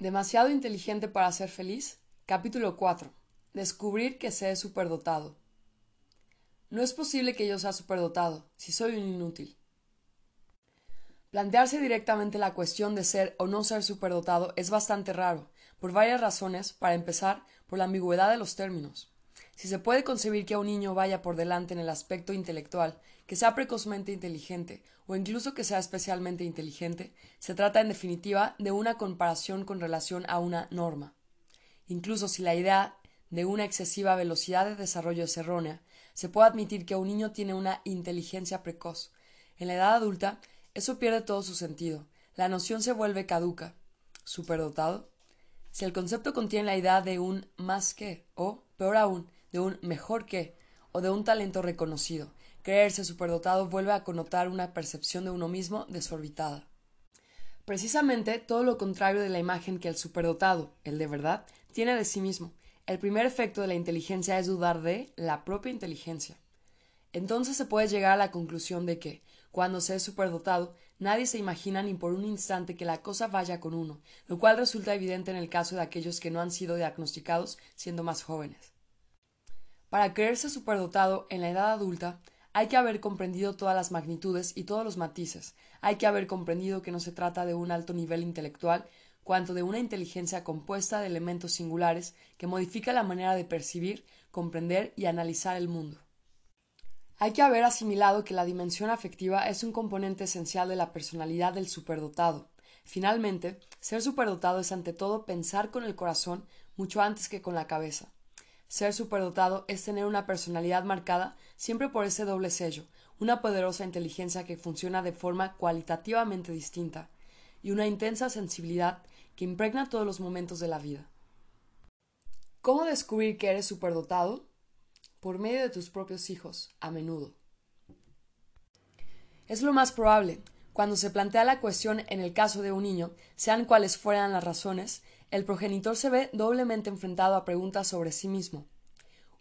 Demasiado inteligente para ser feliz. Capítulo 4. Descubrir que se es superdotado. No es posible que yo sea superdotado, si soy un inútil. Plantearse directamente la cuestión de ser o no ser superdotado es bastante raro, por varias razones, para empezar, por la ambigüedad de los términos. Si se puede concebir que a un niño vaya por delante en el aspecto intelectual, que sea precozmente inteligente, o incluso que sea especialmente inteligente, se trata en definitiva de una comparación con relación a una norma. Incluso si la idea de una excesiva velocidad de desarrollo es errónea, se puede admitir que un niño tiene una inteligencia precoz. En la edad adulta, eso pierde todo su sentido. La noción se vuelve caduca. ¿Superdotado? Si el concepto contiene la idea de un más que, o, peor aún, de un mejor que, o de un talento reconocido, creerse superdotado vuelve a connotar una percepción de uno mismo desorbitada. Precisamente todo lo contrario de la imagen que el superdotado, el de verdad, tiene de sí mismo. El primer efecto de la inteligencia es dudar de la propia inteligencia. Entonces se puede llegar a la conclusión de que, cuando se es superdotado, nadie se imagina ni por un instante que la cosa vaya con uno, lo cual resulta evidente en el caso de aquellos que no han sido diagnosticados siendo más jóvenes. Para creerse superdotado en la edad adulta, hay que haber comprendido todas las magnitudes y todos los matices, hay que haber comprendido que no se trata de un alto nivel intelectual, cuanto de una inteligencia compuesta de elementos singulares que modifica la manera de percibir, comprender y analizar el mundo. Hay que haber asimilado que la dimensión afectiva es un componente esencial de la personalidad del superdotado. Finalmente, ser superdotado es ante todo pensar con el corazón mucho antes que con la cabeza. Ser superdotado es tener una personalidad marcada siempre por ese doble sello, una poderosa inteligencia que funciona de forma cualitativamente distinta, y una intensa sensibilidad que impregna todos los momentos de la vida. ¿Cómo descubrir que eres superdotado? Por medio de tus propios hijos, a menudo. Es lo más probable, cuando se plantea la cuestión en el caso de un niño, sean cuales fueran las razones, el progenitor se ve doblemente enfrentado a preguntas sobre sí mismo.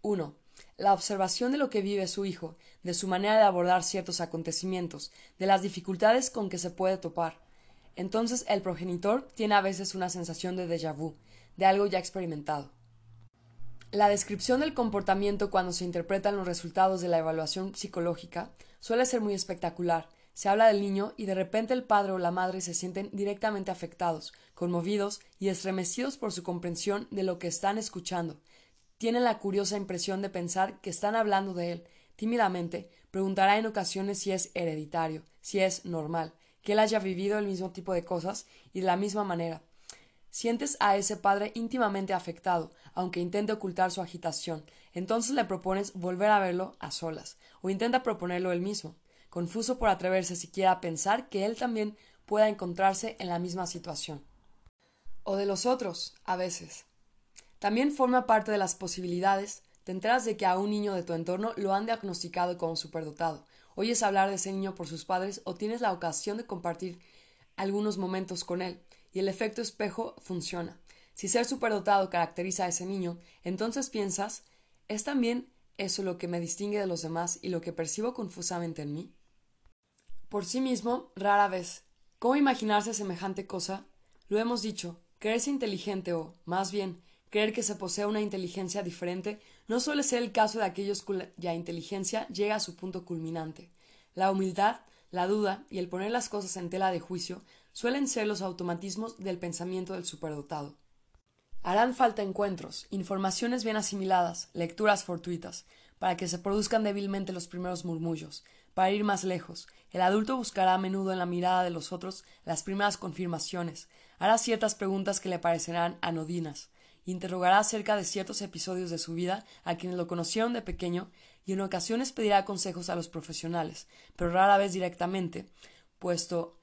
1. La observación de lo que vive su hijo, de su manera de abordar ciertos acontecimientos, de las dificultades con que se puede topar. Entonces el progenitor tiene a veces una sensación de déjà vu, de algo ya experimentado. La descripción del comportamiento cuando se interpretan los resultados de la evaluación psicológica suele ser muy espectacular. Se habla del niño y de repente el padre o la madre se sienten directamente afectados, conmovidos y estremecidos por su comprensión de lo que están escuchando. Tienen la curiosa impresión de pensar que están hablando de él. Tímidamente preguntará en ocasiones si es hereditario, si es normal, que él haya vivido el mismo tipo de cosas y de la misma manera. Sientes a ese padre íntimamente afectado, aunque intente ocultar su agitación. Entonces le propones volver a verlo a solas, o intenta proponerlo él mismo, confuso por atreverse siquiera a pensar que él también pueda encontrarse en la misma situación. O de los otros, a veces. También forma parte de las posibilidades, te enteras de que a un niño de tu entorno lo han diagnosticado como superdotado, oyes hablar de ese niño por sus padres o tienes la ocasión de compartir algunos momentos con él, y el efecto espejo funciona. Si ser superdotado caracteriza a ese niño, entonces piensas ¿es también eso lo que me distingue de los demás y lo que percibo confusamente en mí? Por sí mismo, rara vez. ¿Cómo imaginarse semejante cosa? Lo hemos dicho, creerse inteligente o, más bien, creer que se posee una inteligencia diferente no suele ser el caso de aquellos cuya inteligencia llega a su punto culminante. La humildad, la duda y el poner las cosas en tela de juicio suelen ser los automatismos del pensamiento del superdotado. Harán falta encuentros, informaciones bien asimiladas, lecturas fortuitas, para que se produzcan débilmente los primeros murmullos. Para ir más lejos, el adulto buscará a menudo en la mirada de los otros las primeras confirmaciones, hará ciertas preguntas que le parecerán anodinas, interrogará acerca de ciertos episodios de su vida a quienes lo conocieron de pequeño y en ocasiones pedirá consejos a los profesionales, pero rara vez directamente, puesto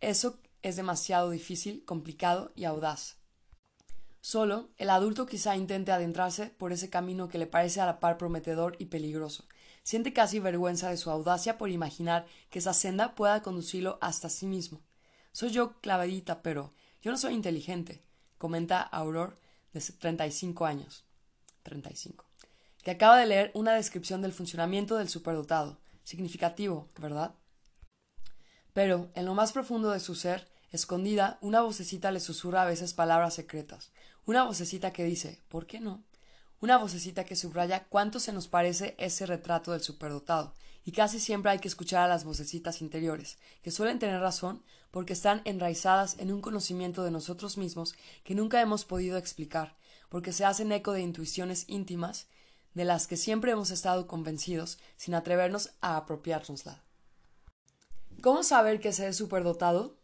eso es demasiado difícil, complicado y audaz. Solo el adulto quizá intente adentrarse por ese camino que le parece a la par prometedor y peligroso. Siente casi vergüenza de su audacia por imaginar que esa senda pueda conducirlo hasta sí mismo. Soy yo clavadita, pero yo no soy inteligente, comenta Auror de 35 años. 35. Que acaba de leer una descripción del funcionamiento del superdotado. Significativo, ¿verdad? Pero, en lo más profundo de su ser, Escondida, una vocecita le susurra a veces palabras secretas. Una vocecita que dice ¿por qué no? Una vocecita que subraya cuánto se nos parece ese retrato del superdotado. Y casi siempre hay que escuchar a las vocecitas interiores, que suelen tener razón porque están enraizadas en un conocimiento de nosotros mismos que nunca hemos podido explicar, porque se hacen eco de intuiciones íntimas de las que siempre hemos estado convencidos sin atrevernos a apropiárnosla. ¿Cómo saber que se es superdotado?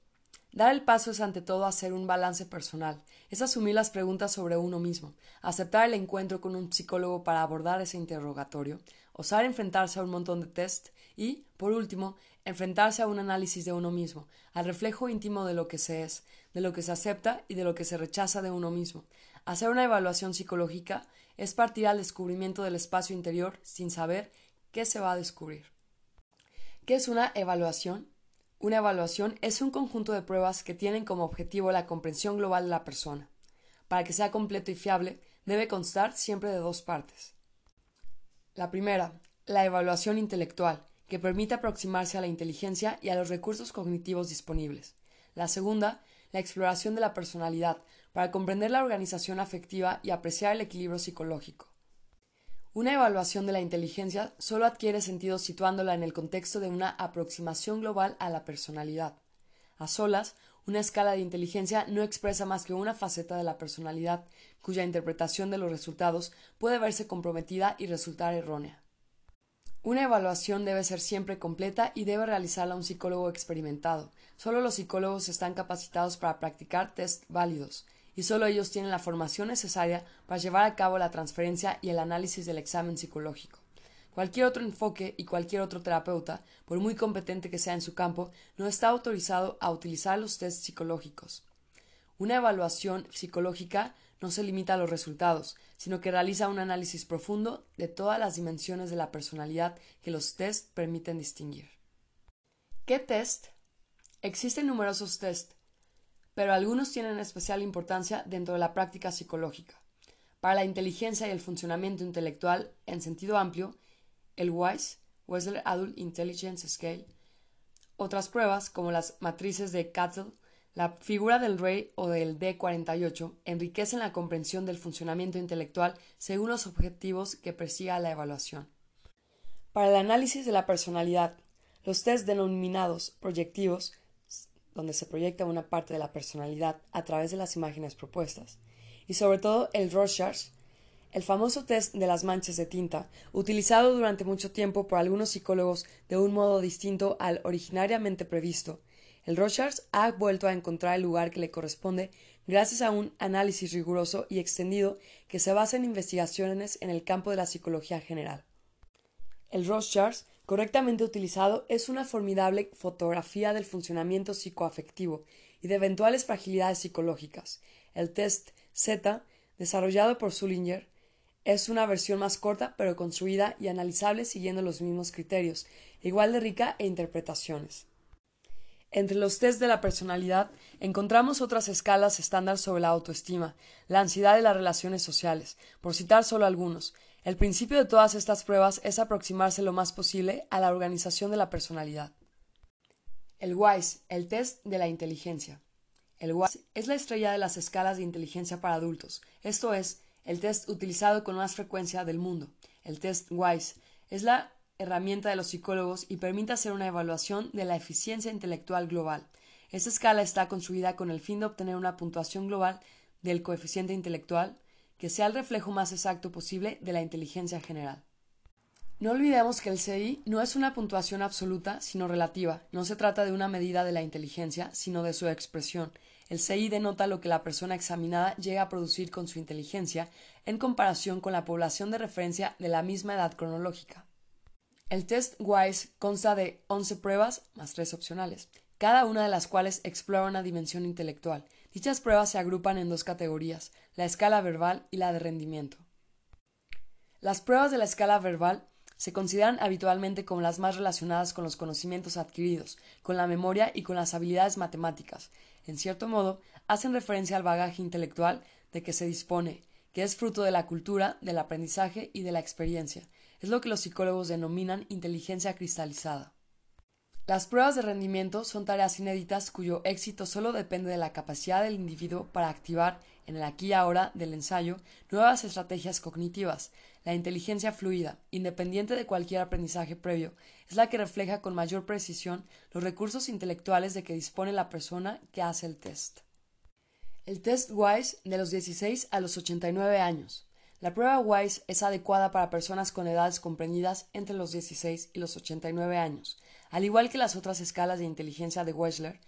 Dar el paso es ante todo hacer un balance personal, es asumir las preguntas sobre uno mismo, aceptar el encuentro con un psicólogo para abordar ese interrogatorio, osar enfrentarse a un montón de test y, por último, enfrentarse a un análisis de uno mismo, al reflejo íntimo de lo que se es, de lo que se acepta y de lo que se rechaza de uno mismo. Hacer una evaluación psicológica es partir al descubrimiento del espacio interior sin saber qué se va a descubrir. ¿Qué es una evaluación? Una evaluación es un conjunto de pruebas que tienen como objetivo la comprensión global de la persona. Para que sea completo y fiable, debe constar siempre de dos partes. La primera, la evaluación intelectual, que permite aproximarse a la inteligencia y a los recursos cognitivos disponibles. La segunda, la exploración de la personalidad, para comprender la organización afectiva y apreciar el equilibrio psicológico. Una evaluación de la inteligencia solo adquiere sentido situándola en el contexto de una aproximación global a la personalidad. A solas, una escala de inteligencia no expresa más que una faceta de la personalidad, cuya interpretación de los resultados puede verse comprometida y resultar errónea. Una evaluación debe ser siempre completa y debe realizarla un psicólogo experimentado. Solo los psicólogos están capacitados para practicar test válidos y solo ellos tienen la formación necesaria para llevar a cabo la transferencia y el análisis del examen psicológico. Cualquier otro enfoque y cualquier otro terapeuta, por muy competente que sea en su campo, no está autorizado a utilizar los test psicológicos. Una evaluación psicológica no se limita a los resultados, sino que realiza un análisis profundo de todas las dimensiones de la personalidad que los test permiten distinguir. ¿Qué test? Existen numerosos test, pero algunos tienen especial importancia dentro de la práctica psicológica. Para la inteligencia y el funcionamiento intelectual en sentido amplio, el WISE, Wessler Adult Intelligence Scale, otras pruebas como las matrices de Cattell, la figura del rey o del D48 enriquecen la comprensión del funcionamiento intelectual según los objetivos que persiga la evaluación. Para el análisis de la personalidad, los test denominados proyectivos donde se proyecta una parte de la personalidad a través de las imágenes propuestas, y sobre todo el Rorschach, el famoso test de las manchas de tinta, utilizado durante mucho tiempo por algunos psicólogos de un modo distinto al originariamente previsto. El Rorschach ha vuelto a encontrar el lugar que le corresponde gracias a un análisis riguroso y extendido que se basa en investigaciones en el campo de la psicología general. El Rorschach correctamente utilizado, es una formidable fotografía del funcionamiento psicoafectivo y de eventuales fragilidades psicológicas. El test Z, desarrollado por Sullinger, es una versión más corta pero construida y analizable siguiendo los mismos criterios, igual de rica e interpretaciones. Entre los test de la personalidad encontramos otras escalas estándar sobre la autoestima, la ansiedad y las relaciones sociales, por citar solo algunos, el principio de todas estas pruebas es aproximarse lo más posible a la organización de la personalidad. El WISE, el test de la inteligencia. El WISE es la estrella de las escalas de inteligencia para adultos, esto es, el test utilizado con más frecuencia del mundo. El test WISE es la herramienta de los psicólogos y permite hacer una evaluación de la eficiencia intelectual global. Esta escala está construida con el fin de obtener una puntuación global del coeficiente intelectual que sea el reflejo más exacto posible de la inteligencia general. No olvidemos que el CI no es una puntuación absoluta, sino relativa. No se trata de una medida de la inteligencia, sino de su expresión. El CI denota lo que la persona examinada llega a producir con su inteligencia en comparación con la población de referencia de la misma edad cronológica. El test WISE consta de 11 pruebas más 3 opcionales, cada una de las cuales explora una dimensión intelectual. Dichas pruebas se agrupan en dos categorías, la escala verbal y la de rendimiento. Las pruebas de la escala verbal se consideran habitualmente como las más relacionadas con los conocimientos adquiridos, con la memoria y con las habilidades matemáticas. En cierto modo, hacen referencia al bagaje intelectual de que se dispone, que es fruto de la cultura, del aprendizaje y de la experiencia. Es lo que los psicólogos denominan inteligencia cristalizada. Las pruebas de rendimiento son tareas inéditas cuyo éxito solo depende de la capacidad del individuo para activar, en el aquí y ahora del ensayo, nuevas estrategias cognitivas. La inteligencia fluida, independiente de cualquier aprendizaje previo, es la que refleja con mayor precisión los recursos intelectuales de que dispone la persona que hace el test. El test WISE de los 16 a los 89 años. La prueba WISE es adecuada para personas con edades comprendidas entre los 16 y los 89 años. Al igual que las otras escalas de inteligencia de Wechsler,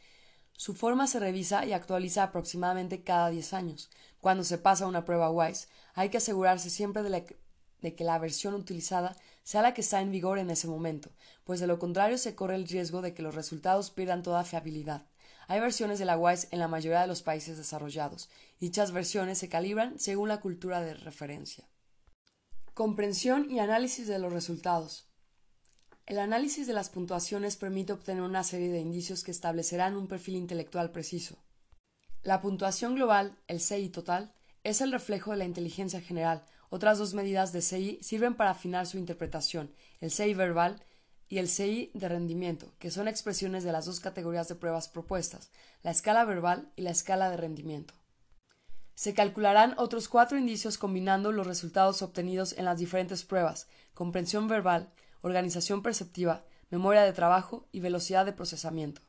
su forma se revisa y actualiza aproximadamente cada 10 años. Cuando se pasa una prueba WISE, hay que asegurarse siempre de, de, que la versión utilizada sea la que está en vigor en ese momento, pues de lo contrario se corre el riesgo de que los resultados pierdan toda fiabilidad. Hay versiones de la WISE en la mayoría de los países desarrollados. Dichas versiones se calibran según la cultura de referencia. Comprensión y análisis de los resultados. El análisis de las puntuaciones permite obtener una serie de indicios que establecerán un perfil intelectual preciso. La puntuación global, el CI total, es el reflejo de la inteligencia general. Otras dos medidas de CI sirven para afinar su interpretación, el CI verbal y el CI de rendimiento, que son expresiones de las dos categorías de pruebas propuestas, la escala verbal y la escala de rendimiento. Se calcularán otros cuatro indicios combinando los resultados obtenidos en las diferentes pruebas, comprensión verbal, organización perceptiva, memoria de trabajo y velocidad de procesamiento.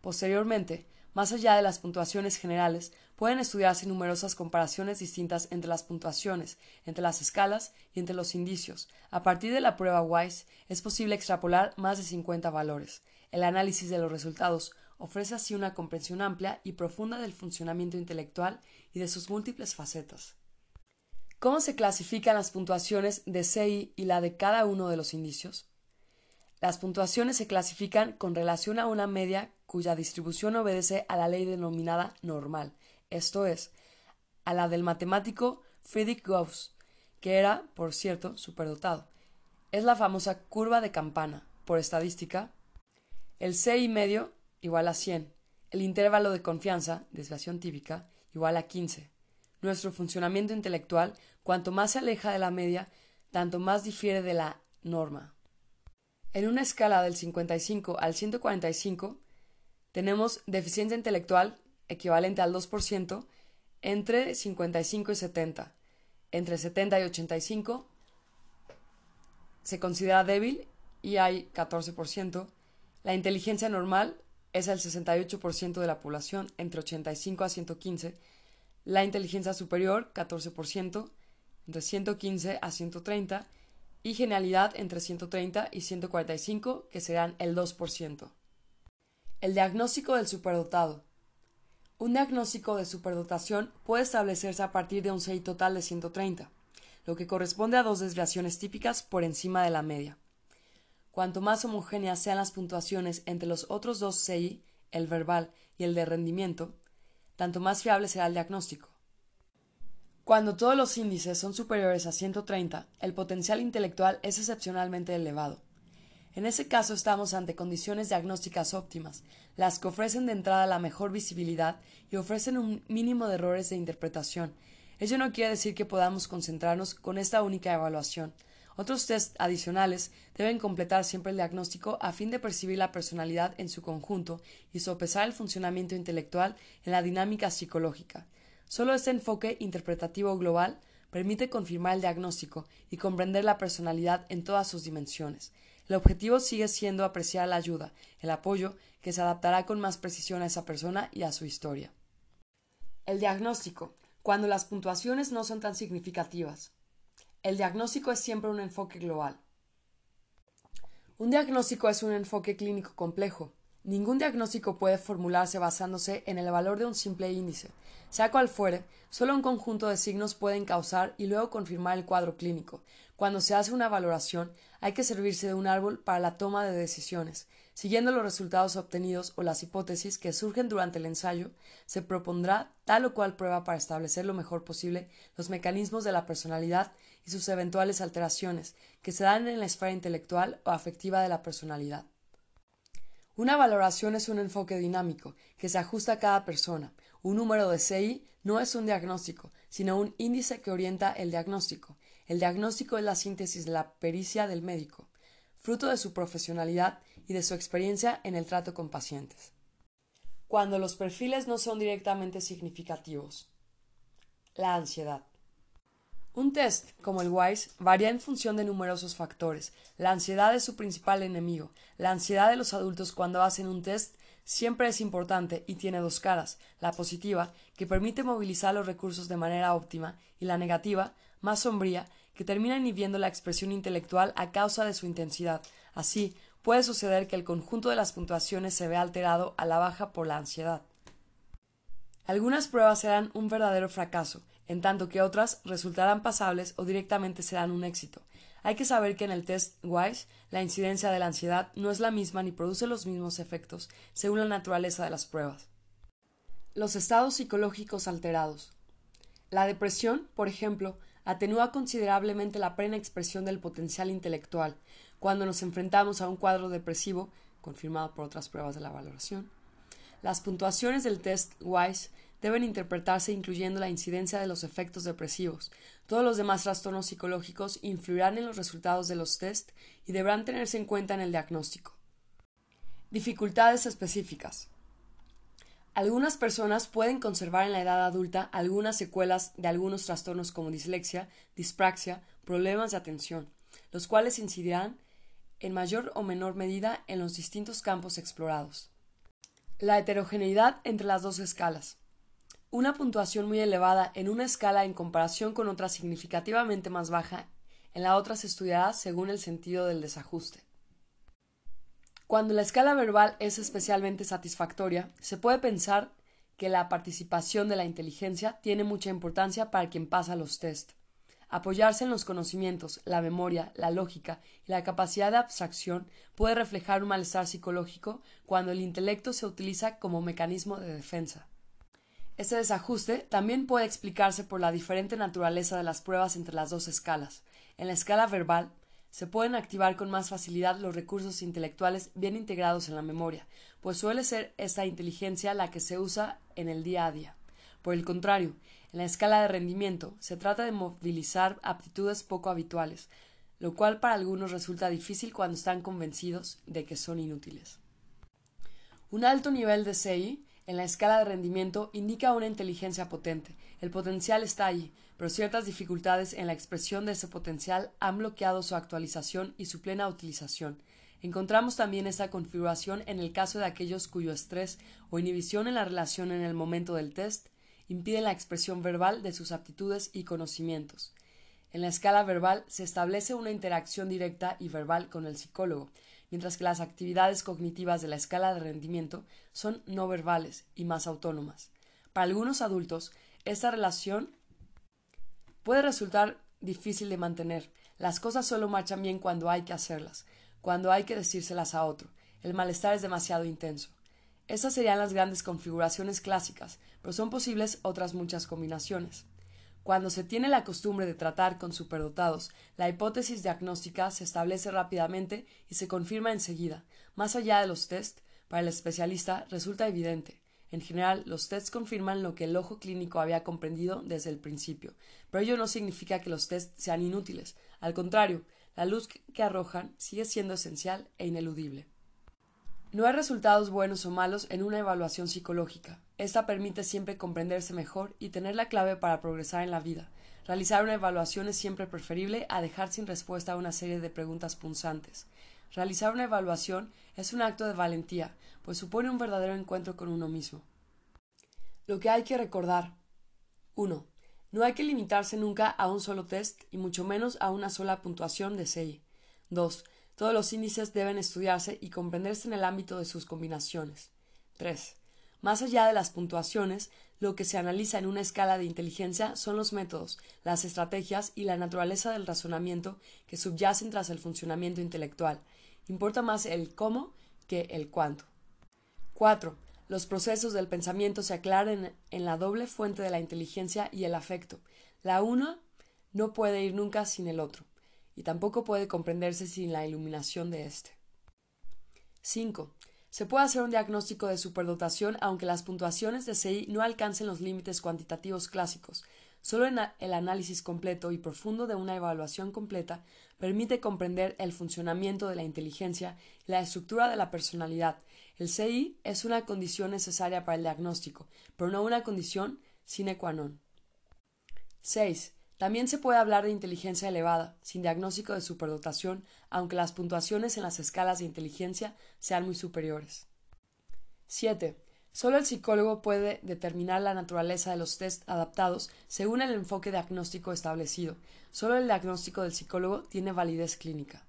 Posteriormente, más allá de las puntuaciones generales, pueden estudiarse numerosas comparaciones distintas entre las puntuaciones, entre las escalas y entre los indicios. A partir de la prueba WISE es posible extrapolar más de 50 valores. El análisis de los resultados ofrece así una comprensión amplia y profunda del funcionamiento intelectual y de sus múltiples facetas. ¿Cómo se clasifican las puntuaciones de CI y la de cada uno de los indicios? Las puntuaciones se clasifican con relación a una media cuya distribución obedece a la ley denominada normal, esto es, a la del matemático Friedrich Gauss, que era, por cierto, superdotado. Es la famosa curva de campana. Por estadística, el CI medio igual a 100, el intervalo de confianza, desviación típica, igual a 15. Nuestro funcionamiento intelectual Cuanto más se aleja de la media, tanto más difiere de la norma. En una escala del 55 al 145, tenemos deficiencia intelectual equivalente al 2% entre 55 y 70. Entre 70 y 85 se considera débil y hay 14%. La inteligencia normal es el 68% de la población entre 85 a 115. La inteligencia superior, 14% entre 115 a 130 y genialidad entre 130 y 145, que serán el 2%. El diagnóstico del superdotado. Un diagnóstico de superdotación puede establecerse a partir de un CI total de 130, lo que corresponde a dos desviaciones típicas por encima de la media. Cuanto más homogéneas sean las puntuaciones entre los otros dos CI, el verbal y el de rendimiento, tanto más fiable será el diagnóstico. Cuando todos los índices son superiores a 130, el potencial intelectual es excepcionalmente elevado. En ese caso estamos ante condiciones diagnósticas óptimas, las que ofrecen de entrada la mejor visibilidad y ofrecen un mínimo de errores de interpretación. Ello no quiere decir que podamos concentrarnos con esta única evaluación. Otros test adicionales deben completar siempre el diagnóstico a fin de percibir la personalidad en su conjunto y sopesar el funcionamiento intelectual en la dinámica psicológica. Solo este enfoque interpretativo global permite confirmar el diagnóstico y comprender la personalidad en todas sus dimensiones. El objetivo sigue siendo apreciar la ayuda, el apoyo que se adaptará con más precisión a esa persona y a su historia. El diagnóstico, cuando las puntuaciones no son tan significativas. El diagnóstico es siempre un enfoque global. Un diagnóstico es un enfoque clínico complejo, Ningún diagnóstico puede formularse basándose en el valor de un simple índice. Sea cual fuere, solo un conjunto de signos pueden causar y luego confirmar el cuadro clínico. Cuando se hace una valoración, hay que servirse de un árbol para la toma de decisiones. Siguiendo los resultados obtenidos o las hipótesis que surgen durante el ensayo, se propondrá tal o cual prueba para establecer lo mejor posible los mecanismos de la personalidad y sus eventuales alteraciones que se dan en la esfera intelectual o afectiva de la personalidad. Una valoración es un enfoque dinámico que se ajusta a cada persona. Un número de CI no es un diagnóstico, sino un índice que orienta el diagnóstico. El diagnóstico es la síntesis de la pericia del médico, fruto de su profesionalidad y de su experiencia en el trato con pacientes. Cuando los perfiles no son directamente significativos. La ansiedad. Un test, como el WISE, varía en función de numerosos factores. La ansiedad es su principal enemigo. La ansiedad de los adultos cuando hacen un test siempre es importante y tiene dos caras, la positiva, que permite movilizar los recursos de manera óptima, y la negativa, más sombría, que termina inhibiendo la expresión intelectual a causa de su intensidad. Así, puede suceder que el conjunto de las puntuaciones se vea alterado a la baja por la ansiedad. Algunas pruebas serán un verdadero fracaso, en tanto que otras resultarán pasables o directamente serán un éxito. Hay que saber que en el test WISE la incidencia de la ansiedad no es la misma ni produce los mismos efectos según la naturaleza de las pruebas. Los estados psicológicos alterados. La depresión, por ejemplo, atenúa considerablemente la plena expresión del potencial intelectual cuando nos enfrentamos a un cuadro depresivo, confirmado por otras pruebas de la valoración. Las puntuaciones del test WISE deben interpretarse incluyendo la incidencia de los efectos depresivos. Todos los demás trastornos psicológicos influirán en los resultados de los test y deberán tenerse en cuenta en el diagnóstico. Dificultades específicas. Algunas personas pueden conservar en la edad adulta algunas secuelas de algunos trastornos como dislexia, dispraxia, problemas de atención, los cuales incidirán en mayor o menor medida en los distintos campos explorados. La heterogeneidad entre las dos escalas. Una puntuación muy elevada en una escala en comparación con otra significativamente más baja en la otra se estudiará según el sentido del desajuste. Cuando la escala verbal es especialmente satisfactoria, se puede pensar que la participación de la inteligencia tiene mucha importancia para quien pasa los test. Apoyarse en los conocimientos, la memoria, la lógica y la capacidad de abstracción puede reflejar un malestar psicológico cuando el intelecto se utiliza como mecanismo de defensa. Este desajuste también puede explicarse por la diferente naturaleza de las pruebas entre las dos escalas. En la escala verbal, se pueden activar con más facilidad los recursos intelectuales bien integrados en la memoria, pues suele ser esta inteligencia la que se usa en el día a día. Por el contrario, en la escala de rendimiento se trata de movilizar aptitudes poco habituales, lo cual para algunos resulta difícil cuando están convencidos de que son inútiles. Un alto nivel de CI en la escala de rendimiento indica una inteligencia potente. El potencial está allí, pero ciertas dificultades en la expresión de ese potencial han bloqueado su actualización y su plena utilización. Encontramos también esta configuración en el caso de aquellos cuyo estrés o inhibición en la relación en el momento del test impide la expresión verbal de sus aptitudes y conocimientos. En la escala verbal se establece una interacción directa y verbal con el psicólogo, mientras que las actividades cognitivas de la escala de rendimiento son no verbales y más autónomas. Para algunos adultos, esta relación puede resultar difícil de mantener. Las cosas solo marchan bien cuando hay que hacerlas, cuando hay que decírselas a otro. El malestar es demasiado intenso. Estas serían las grandes configuraciones clásicas, pero son posibles otras muchas combinaciones. Cuando se tiene la costumbre de tratar con superdotados, la hipótesis diagnóstica se establece rápidamente y se confirma enseguida. Más allá de los test, para el especialista resulta evidente. En general, los tests confirman lo que el ojo clínico había comprendido desde el principio, pero ello no significa que los tests sean inútiles. Al contrario, la luz que arrojan sigue siendo esencial e ineludible. No hay resultados buenos o malos en una evaluación psicológica. Esta permite siempre comprenderse mejor y tener la clave para progresar en la vida. Realizar una evaluación es siempre preferible a dejar sin respuesta a una serie de preguntas punzantes. Realizar una evaluación es un acto de valentía, pues supone un verdadero encuentro con uno mismo. Lo que hay que recordar. 1. No hay que limitarse nunca a un solo test y mucho menos a una sola puntuación de SEI. 2. Todos los índices deben estudiarse y comprenderse en el ámbito de sus combinaciones. 3. Más allá de las puntuaciones, lo que se analiza en una escala de inteligencia son los métodos, las estrategias y la naturaleza del razonamiento que subyacen tras el funcionamiento intelectual. Importa más el cómo que el cuánto. 4. Los procesos del pensamiento se aclaran en la doble fuente de la inteligencia y el afecto. La una no puede ir nunca sin el otro y tampoco puede comprenderse sin la iluminación de éste. 5. Se puede hacer un diagnóstico de superdotación aunque las puntuaciones de CI no alcancen los límites cuantitativos clásicos. Solo el análisis completo y profundo de una evaluación completa permite comprender el funcionamiento de la inteligencia y la estructura de la personalidad. El CI es una condición necesaria para el diagnóstico, pero no una condición sine qua non. 6. También se puede hablar de inteligencia elevada, sin diagnóstico de superdotación, aunque las puntuaciones en las escalas de inteligencia sean muy superiores. 7. Solo el psicólogo puede determinar la naturaleza de los test adaptados según el enfoque diagnóstico establecido. Solo el diagnóstico del psicólogo tiene validez clínica.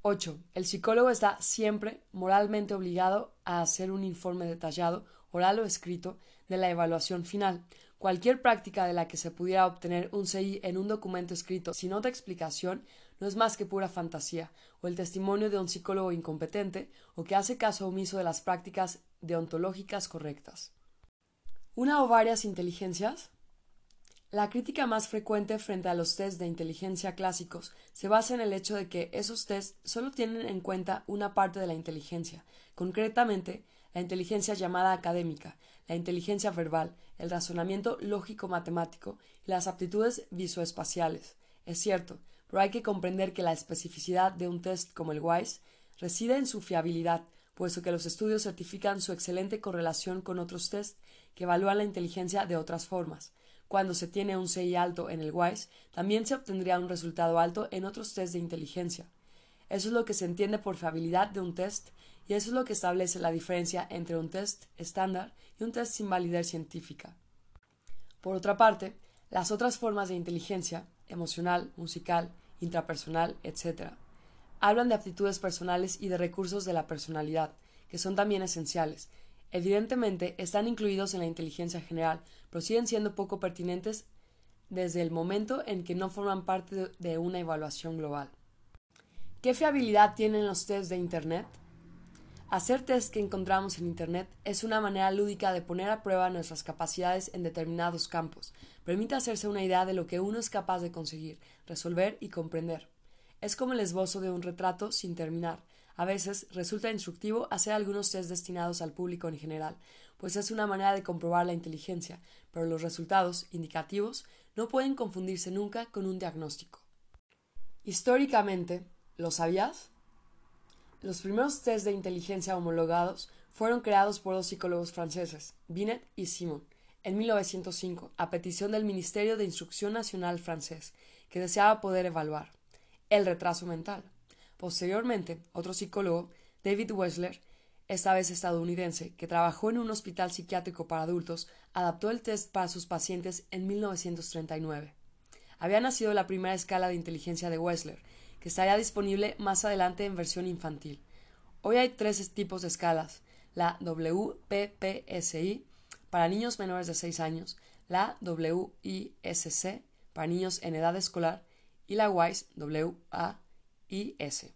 8. El psicólogo está siempre moralmente obligado a hacer un informe detallado, oral o escrito, de la evaluación final, Cualquier práctica de la que se pudiera obtener un CI en un documento escrito sin otra explicación no es más que pura fantasía, o el testimonio de un psicólogo incompetente, o que hace caso omiso de las prácticas deontológicas correctas. ¿Una o varias inteligencias? La crítica más frecuente frente a los test de inteligencia clásicos se basa en el hecho de que esos test solo tienen en cuenta una parte de la inteligencia, concretamente la inteligencia llamada académica, la inteligencia verbal, el razonamiento lógico-matemático y las aptitudes visoespaciales. Es cierto, pero hay que comprender que la especificidad de un test como el WISE reside en su fiabilidad, puesto que los estudios certifican su excelente correlación con otros test que evalúan la inteligencia de otras formas. Cuando se tiene un CI alto en el WISE, también se obtendría un resultado alto en otros test de inteligencia. Eso es lo que se entiende por fiabilidad de un test y eso es lo que establece la diferencia entre un test estándar y un test sin validez científica. Por otra parte, las otras formas de inteligencia, emocional, musical, intrapersonal, etc., hablan de aptitudes personales y de recursos de la personalidad, que son también esenciales. Evidentemente, están incluidos en la inteligencia general, pero siguen siendo poco pertinentes desde el momento en que no forman parte de una evaluación global. ¿Qué fiabilidad tienen los tests de Internet? Hacer test que encontramos en Internet es una manera lúdica de poner a prueba nuestras capacidades en determinados campos. Permite hacerse una idea de lo que uno es capaz de conseguir, resolver y comprender. Es como el esbozo de un retrato sin terminar. A veces resulta instructivo hacer algunos test destinados al público en general, pues es una manera de comprobar la inteligencia, pero los resultados indicativos no pueden confundirse nunca con un diagnóstico. Históricamente, ¿lo sabías? Los primeros test de inteligencia homologados fueron creados por dos psicólogos franceses, Binet y Simon, en 1905, a petición del Ministerio de Instrucción Nacional francés, que deseaba poder evaluar el retraso mental. Posteriormente, otro psicólogo, David Wessler, esta vez estadounidense, que trabajó en un hospital psiquiátrico para adultos, adaptó el test para sus pacientes en 1939. Había nacido la primera escala de inteligencia de Wessler, que estaría disponible más adelante en versión infantil. Hoy hay tres tipos de escalas, la WPPSI para niños menores de 6 años, la WISC para niños en edad escolar y la WISE WAIS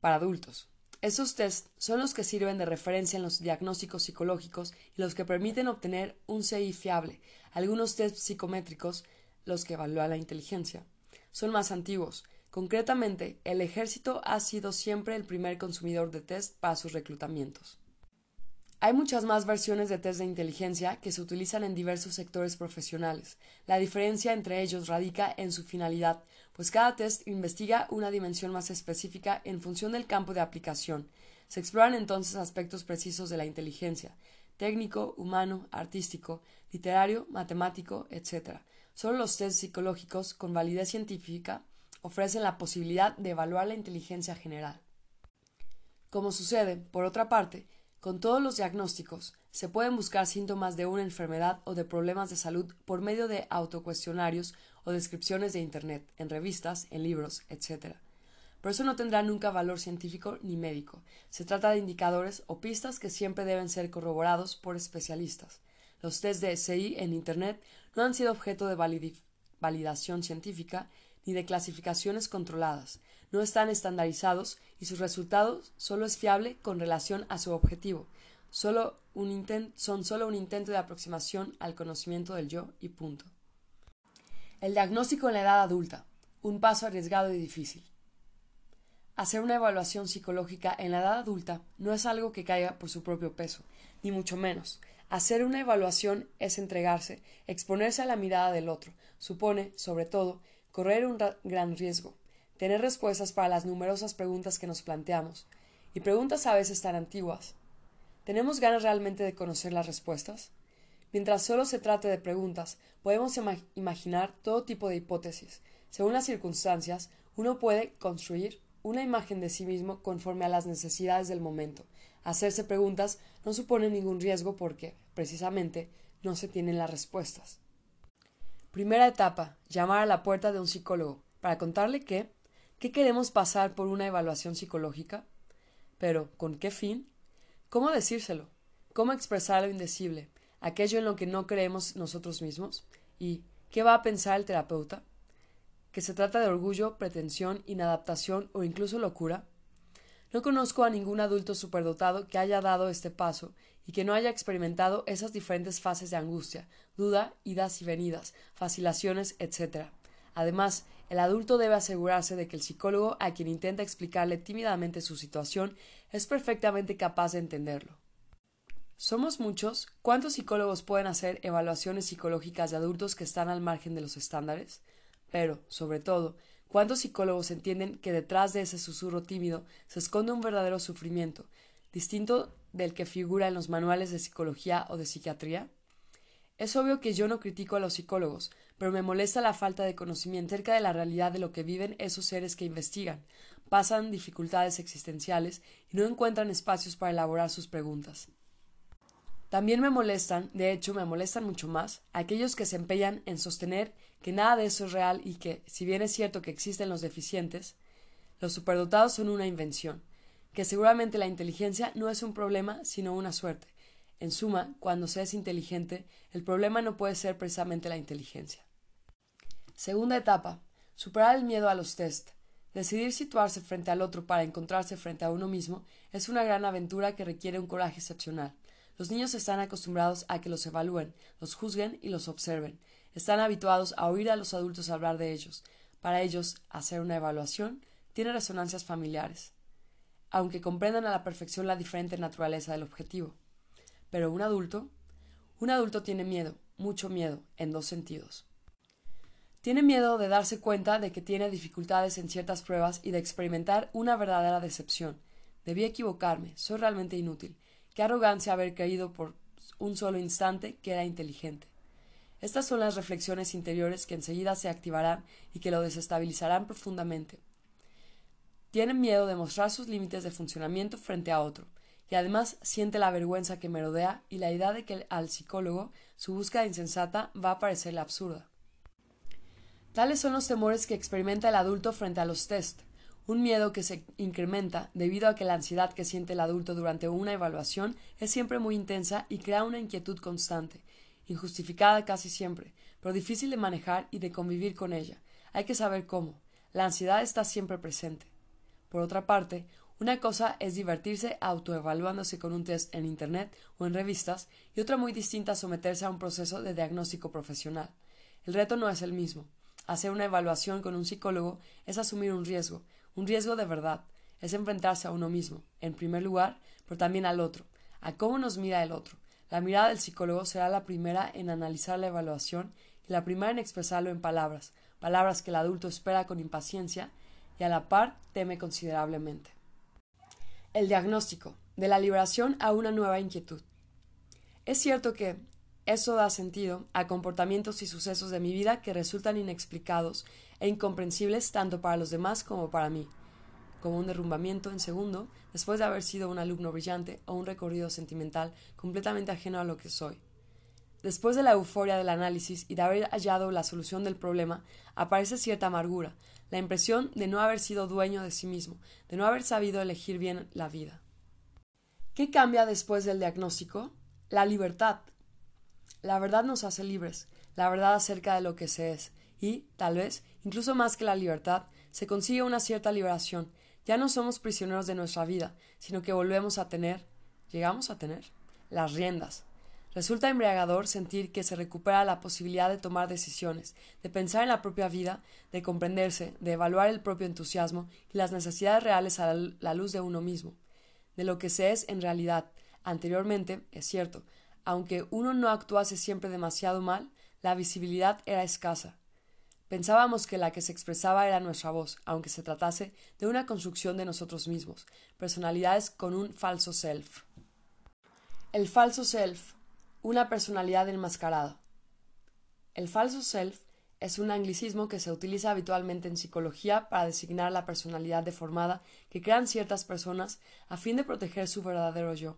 para adultos. Estos tests son los que sirven de referencia en los diagnósticos psicológicos y los que permiten obtener un CI fiable. Algunos tests psicométricos, los que evalúan la inteligencia, son más antiguos, Concretamente, el ejército ha sido siempre el primer consumidor de test para sus reclutamientos. Hay muchas más versiones de test de inteligencia que se utilizan en diversos sectores profesionales. La diferencia entre ellos radica en su finalidad, pues cada test investiga una dimensión más específica en función del campo de aplicación. Se exploran entonces aspectos precisos de la inteligencia, técnico, humano, artístico, literario, matemático, etc. Solo los test psicológicos con validez científica ofrecen la posibilidad de evaluar la inteligencia general. Como sucede, por otra parte, con todos los diagnósticos, se pueden buscar síntomas de una enfermedad o de problemas de salud por medio de autocuestionarios o descripciones de Internet, en revistas, en libros, etc. Pero eso no tendrá nunca valor científico ni médico. Se trata de indicadores o pistas que siempre deben ser corroborados por especialistas. Los test de SI en Internet no han sido objeto de validación científica ni de clasificaciones controladas, no están estandarizados y su resultado solo es fiable con relación a su objetivo. Solo un son solo un intento de aproximación al conocimiento del yo y punto. El diagnóstico en la edad adulta, un paso arriesgado y difícil. Hacer una evaluación psicológica en la edad adulta no es algo que caiga por su propio peso, ni mucho menos. Hacer una evaluación es entregarse, exponerse a la mirada del otro, supone, sobre todo, correr un gran riesgo, tener respuestas para las numerosas preguntas que nos planteamos, y preguntas a veces tan antiguas. ¿Tenemos ganas realmente de conocer las respuestas? Mientras solo se trate de preguntas, podemos imaginar todo tipo de hipótesis. Según las circunstancias, uno puede construir una imagen de sí mismo conforme a las necesidades del momento. Hacerse preguntas no supone ningún riesgo porque, precisamente, no se tienen las respuestas. Primera etapa. Llamar a la puerta de un psicólogo para contarle que ¿qué queremos pasar por una evaluación psicológica? Pero, ¿con qué fin? ¿Cómo decírselo? ¿Cómo expresar lo indecible? aquello en lo que no creemos nosotros mismos? ¿Y qué va a pensar el terapeuta? ¿Que se trata de orgullo, pretensión, inadaptación o incluso locura? No conozco a ningún adulto superdotado que haya dado este paso y que no haya experimentado esas diferentes fases de angustia, duda, idas y venidas, vacilaciones, etc. Además, el adulto debe asegurarse de que el psicólogo a quien intenta explicarle tímidamente su situación es perfectamente capaz de entenderlo. ¿Somos muchos? ¿Cuántos psicólogos pueden hacer evaluaciones psicológicas de adultos que están al margen de los estándares? Pero, sobre todo, ¿cuántos psicólogos entienden que detrás de ese susurro tímido se esconde un verdadero sufrimiento, distinto del que figura en los manuales de psicología o de psiquiatría? Es obvio que yo no critico a los psicólogos, pero me molesta la falta de conocimiento acerca de la realidad de lo que viven esos seres que investigan, pasan dificultades existenciales y no encuentran espacios para elaborar sus preguntas. También me molestan, de hecho me molestan mucho más, aquellos que se empeñan en sostener que nada de eso es real y que, si bien es cierto que existen los deficientes, los superdotados son una invención, que seguramente la inteligencia no es un problema sino una suerte. En suma, cuando se es inteligente, el problema no puede ser precisamente la inteligencia. Segunda etapa. Superar el miedo a los test. Decidir situarse frente al otro para encontrarse frente a uno mismo es una gran aventura que requiere un coraje excepcional. Los niños están acostumbrados a que los evalúen, los juzguen y los observen. Están habituados a oír a los adultos hablar de ellos. Para ellos, hacer una evaluación tiene resonancias familiares, aunque comprendan a la perfección la diferente naturaleza del objetivo. Pero un adulto, un adulto tiene miedo, mucho miedo, en dos sentidos. Tiene miedo de darse cuenta de que tiene dificultades en ciertas pruebas y de experimentar una verdadera decepción. Debí equivocarme, soy realmente inútil. Qué arrogancia haber creído por un solo instante que era inteligente. Estas son las reflexiones interiores que enseguida se activarán y que lo desestabilizarán profundamente. Tiene miedo de mostrar sus límites de funcionamiento frente a otro, y además siente la vergüenza que merodea y la idea de que al psicólogo su búsqueda insensata va a parecerle absurda. Tales son los temores que experimenta el adulto frente a los test, un miedo que se incrementa debido a que la ansiedad que siente el adulto durante una evaluación es siempre muy intensa y crea una inquietud constante, injustificada casi siempre, pero difícil de manejar y de convivir con ella. Hay que saber cómo. La ansiedad está siempre presente. Por otra parte, una cosa es divertirse autoevaluándose con un test en Internet o en revistas y otra muy distinta someterse a un proceso de diagnóstico profesional. El reto no es el mismo. Hacer una evaluación con un psicólogo es asumir un riesgo, un riesgo de verdad es enfrentarse a uno mismo, en primer lugar, pero también al otro, a cómo nos mira el otro. La mirada del psicólogo será la primera en analizar la evaluación y la primera en expresarlo en palabras, palabras que el adulto espera con impaciencia y a la par teme considerablemente. El diagnóstico, de la liberación a una nueva inquietud. Es cierto que eso da sentido a comportamientos y sucesos de mi vida que resultan inexplicados e incomprensibles tanto para los demás como para mí, como un derrumbamiento en segundo, después de haber sido un alumno brillante o un recorrido sentimental completamente ajeno a lo que soy. Después de la euforia del análisis y de haber hallado la solución del problema, aparece cierta amargura, la impresión de no haber sido dueño de sí mismo, de no haber sabido elegir bien la vida. ¿Qué cambia después del diagnóstico? La libertad. La verdad nos hace libres, la verdad acerca de lo que se es, y, tal vez, incluso más que la libertad, se consigue una cierta liberación. Ya no somos prisioneros de nuestra vida, sino que volvemos a tener, llegamos a tener, las riendas. Resulta embriagador sentir que se recupera la posibilidad de tomar decisiones, de pensar en la propia vida, de comprenderse, de evaluar el propio entusiasmo y las necesidades reales a la luz de uno mismo, de lo que se es en realidad. Anteriormente, es cierto, aunque uno no actuase siempre demasiado mal, la visibilidad era escasa. Pensábamos que la que se expresaba era nuestra voz, aunque se tratase de una construcción de nosotros mismos, personalidades con un falso self. El falso self una personalidad enmascarada. El falso self es un anglicismo que se utiliza habitualmente en psicología para designar la personalidad deformada que crean ciertas personas a fin de proteger su verdadero yo.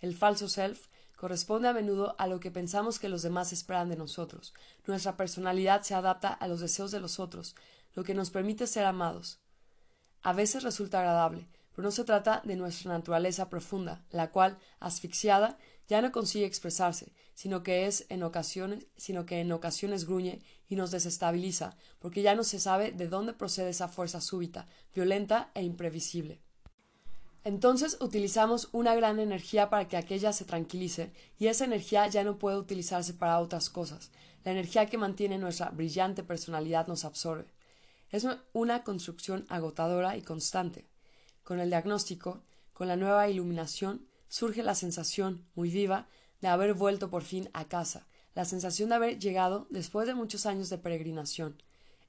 El falso self corresponde a menudo a lo que pensamos que los demás esperan de nosotros. Nuestra personalidad se adapta a los deseos de los otros, lo que nos permite ser amados. A veces resulta agradable, pero no se trata de nuestra naturaleza profunda, la cual, asfixiada, ya no consigue expresarse, sino que es en ocasiones, sino que en ocasiones gruñe y nos desestabiliza, porque ya no se sabe de dónde procede esa fuerza súbita, violenta e imprevisible. Entonces utilizamos una gran energía para que aquella se tranquilice, y esa energía ya no puede utilizarse para otras cosas. La energía que mantiene nuestra brillante personalidad nos absorbe. Es una construcción agotadora y constante. Con el diagnóstico, con la nueva iluminación, surge la sensación, muy viva, de haber vuelto por fin a casa, la sensación de haber llegado después de muchos años de peregrinación.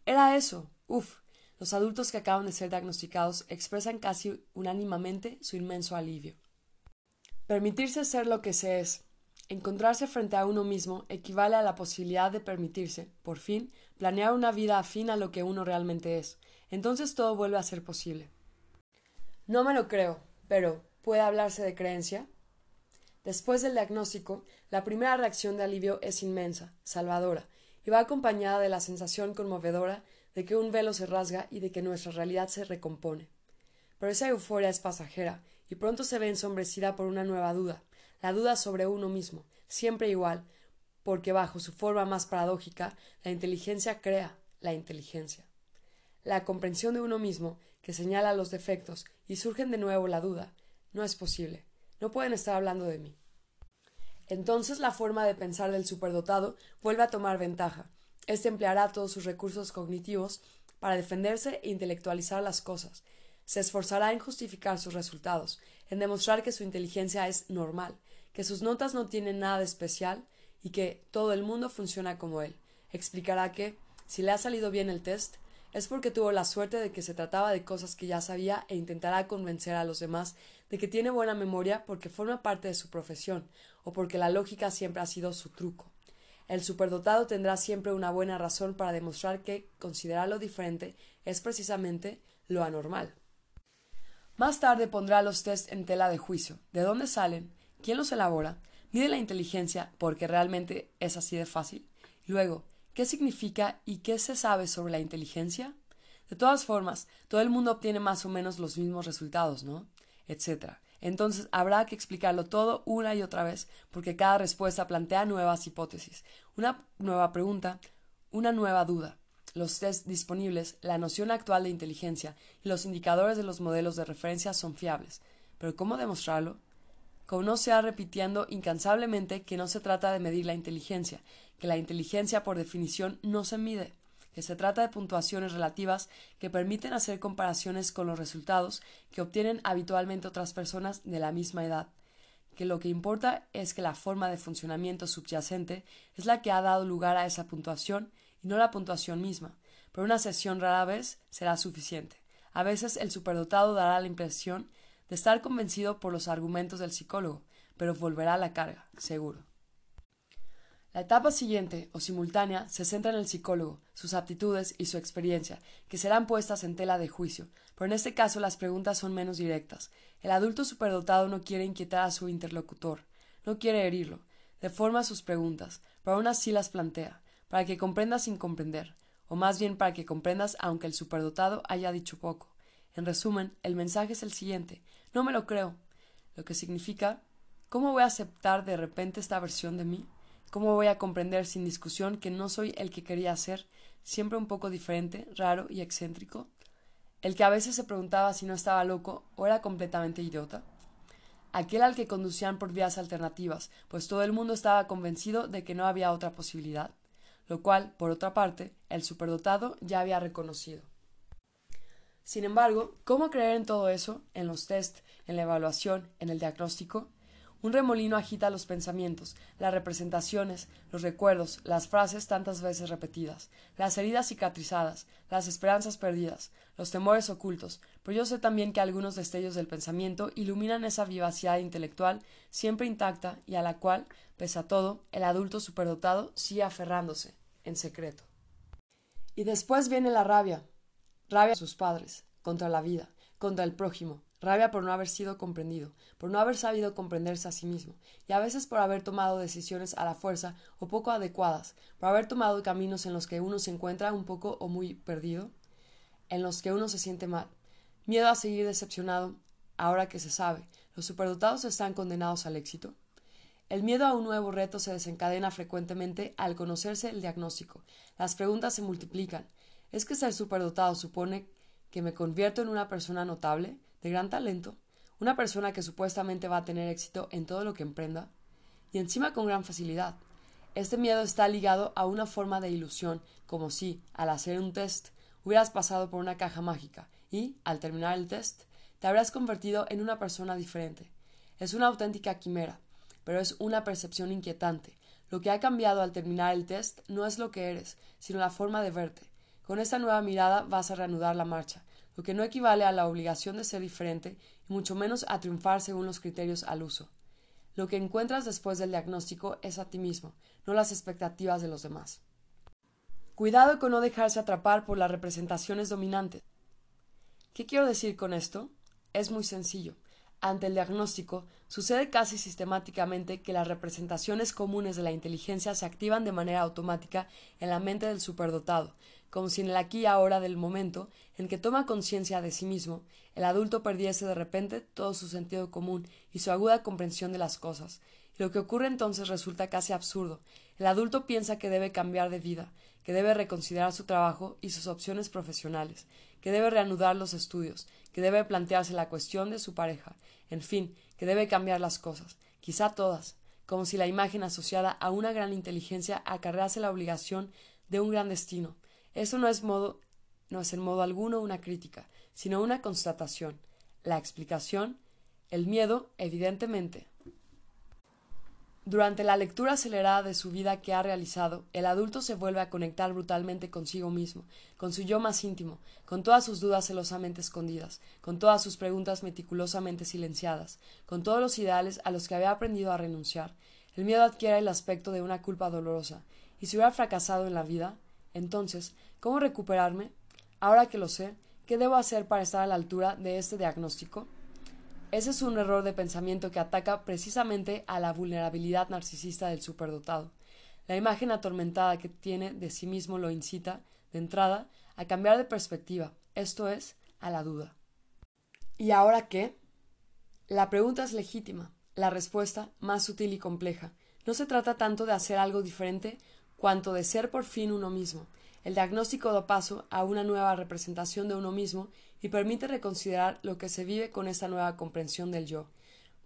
Era eso. Uf. Los adultos que acaban de ser diagnosticados expresan casi unánimamente su inmenso alivio. Permitirse ser lo que se es. Encontrarse frente a uno mismo equivale a la posibilidad de permitirse, por fin, planear una vida afín a lo que uno realmente es. Entonces todo vuelve a ser posible. No me lo creo, pero ¿Puede hablarse de creencia? Después del diagnóstico, la primera reacción de alivio es inmensa, salvadora, y va acompañada de la sensación conmovedora de que un velo se rasga y de que nuestra realidad se recompone. Pero esa euforia es pasajera, y pronto se ve ensombrecida por una nueva duda, la duda sobre uno mismo, siempre igual, porque bajo su forma más paradójica, la inteligencia crea la inteligencia. La comprensión de uno mismo, que señala los defectos, y surgen de nuevo la duda, no es posible. No pueden estar hablando de mí. Entonces la forma de pensar del superdotado vuelve a tomar ventaja. Este empleará todos sus recursos cognitivos para defenderse e intelectualizar las cosas. Se esforzará en justificar sus resultados, en demostrar que su inteligencia es normal, que sus notas no tienen nada de especial y que todo el mundo funciona como él. Explicará que, si le ha salido bien el test, es porque tuvo la suerte de que se trataba de cosas que ya sabía e intentará convencer a los demás de que tiene buena memoria porque forma parte de su profesión o porque la lógica siempre ha sido su truco. El superdotado tendrá siempre una buena razón para demostrar que considerar lo diferente es precisamente lo anormal. Más tarde pondrá los test en tela de juicio. ¿De dónde salen? ¿Quién los elabora? Mide la inteligencia porque realmente es así de fácil. Luego, ¿qué significa y qué se sabe sobre la inteligencia? De todas formas, todo el mundo obtiene más o menos los mismos resultados, ¿no? Etc. Entonces habrá que explicarlo todo una y otra vez, porque cada respuesta plantea nuevas hipótesis, una nueva pregunta, una nueva duda. Los test disponibles, la noción actual de inteligencia y los indicadores de los modelos de referencia son fiables. Pero ¿cómo demostrarlo? Como no sea repitiendo incansablemente que no se trata de medir la inteligencia, que la inteligencia por definición no se mide que se trata de puntuaciones relativas que permiten hacer comparaciones con los resultados que obtienen habitualmente otras personas de la misma edad, que lo que importa es que la forma de funcionamiento subyacente es la que ha dado lugar a esa puntuación y no la puntuación misma, pero una sesión rara vez será suficiente. A veces el superdotado dará la impresión de estar convencido por los argumentos del psicólogo, pero volverá a la carga, seguro. La etapa siguiente o simultánea se centra en el psicólogo, sus aptitudes y su experiencia, que serán puestas en tela de juicio, pero en este caso las preguntas son menos directas. El adulto superdotado no quiere inquietar a su interlocutor, no quiere herirlo, deforma sus preguntas, pero aún así las plantea, para que comprendas sin comprender, o más bien para que comprendas aunque el superdotado haya dicho poco. En resumen, el mensaje es el siguiente no me lo creo, lo que significa ¿cómo voy a aceptar de repente esta versión de mí? ¿Cómo voy a comprender sin discusión que no soy el que quería ser, siempre un poco diferente, raro y excéntrico? El que a veces se preguntaba si no estaba loco o era completamente idiota. aquel al que conducían por vías alternativas, pues todo el mundo estaba convencido de que no había otra posibilidad, lo cual, por otra parte, el superdotado ya había reconocido. Sin embargo, ¿cómo creer en todo eso, en los test, en la evaluación, en el diagnóstico? Un remolino agita los pensamientos, las representaciones, los recuerdos, las frases tantas veces repetidas, las heridas cicatrizadas, las esperanzas perdidas, los temores ocultos, pero yo sé también que algunos destellos del pensamiento iluminan esa vivacidad intelectual siempre intacta y a la cual, pese a todo, el adulto superdotado sigue aferrándose, en secreto. Y después viene la rabia, rabia a sus padres, contra la vida, contra el prójimo, rabia por no haber sido comprendido, por no haber sabido comprenderse a sí mismo, y a veces por haber tomado decisiones a la fuerza o poco adecuadas, por haber tomado caminos en los que uno se encuentra un poco o muy perdido, en los que uno se siente mal, miedo a seguir decepcionado, ahora que se sabe, los superdotados están condenados al éxito. El miedo a un nuevo reto se desencadena frecuentemente al conocerse el diagnóstico. Las preguntas se multiplican. ¿Es que ser superdotado supone que me convierto en una persona notable? De gran talento, una persona que supuestamente va a tener éxito en todo lo que emprenda, y encima con gran facilidad. Este miedo está ligado a una forma de ilusión, como si, al hacer un test, hubieras pasado por una caja mágica y, al terminar el test, te habrás convertido en una persona diferente. Es una auténtica quimera, pero es una percepción inquietante. Lo que ha cambiado al terminar el test no es lo que eres, sino la forma de verte. Con esta nueva mirada vas a reanudar la marcha, lo que no equivale a la obligación de ser diferente y mucho menos a triunfar según los criterios al uso. Lo que encuentras después del diagnóstico es a ti mismo, no las expectativas de los demás. Cuidado con no dejarse atrapar por las representaciones dominantes. ¿Qué quiero decir con esto? Es muy sencillo. Ante el diagnóstico, sucede casi sistemáticamente que las representaciones comunes de la inteligencia se activan de manera automática en la mente del superdotado, como si en el aquí y ahora del momento en que toma conciencia de sí mismo, el adulto perdiese de repente todo su sentido común y su aguda comprensión de las cosas. Y lo que ocurre entonces resulta casi absurdo. El adulto piensa que debe cambiar de vida, que debe reconsiderar su trabajo y sus opciones profesionales, que debe reanudar los estudios, que debe plantearse la cuestión de su pareja, en fin, que debe cambiar las cosas, quizá todas, como si la imagen asociada a una gran inteligencia acarrease la obligación de un gran destino, eso no es modo no es en modo alguno una crítica, sino una constatación. La explicación, el miedo, evidentemente. Durante la lectura acelerada de su vida que ha realizado, el adulto se vuelve a conectar brutalmente consigo mismo, con su yo más íntimo, con todas sus dudas celosamente escondidas, con todas sus preguntas meticulosamente silenciadas, con todos los ideales a los que había aprendido a renunciar. El miedo adquiere el aspecto de una culpa dolorosa, y si hubiera fracasado en la vida, entonces, ¿cómo recuperarme? Ahora que lo sé, ¿qué debo hacer para estar a la altura de este diagnóstico? Ese es un error de pensamiento que ataca precisamente a la vulnerabilidad narcisista del superdotado. La imagen atormentada que tiene de sí mismo lo incita, de entrada, a cambiar de perspectiva, esto es, a la duda. ¿Y ahora qué? La pregunta es legítima, la respuesta más sutil y compleja. No se trata tanto de hacer algo diferente cuanto de ser por fin uno mismo. El diagnóstico da paso a una nueva representación de uno mismo y permite reconsiderar lo que se vive con esta nueva comprensión del yo.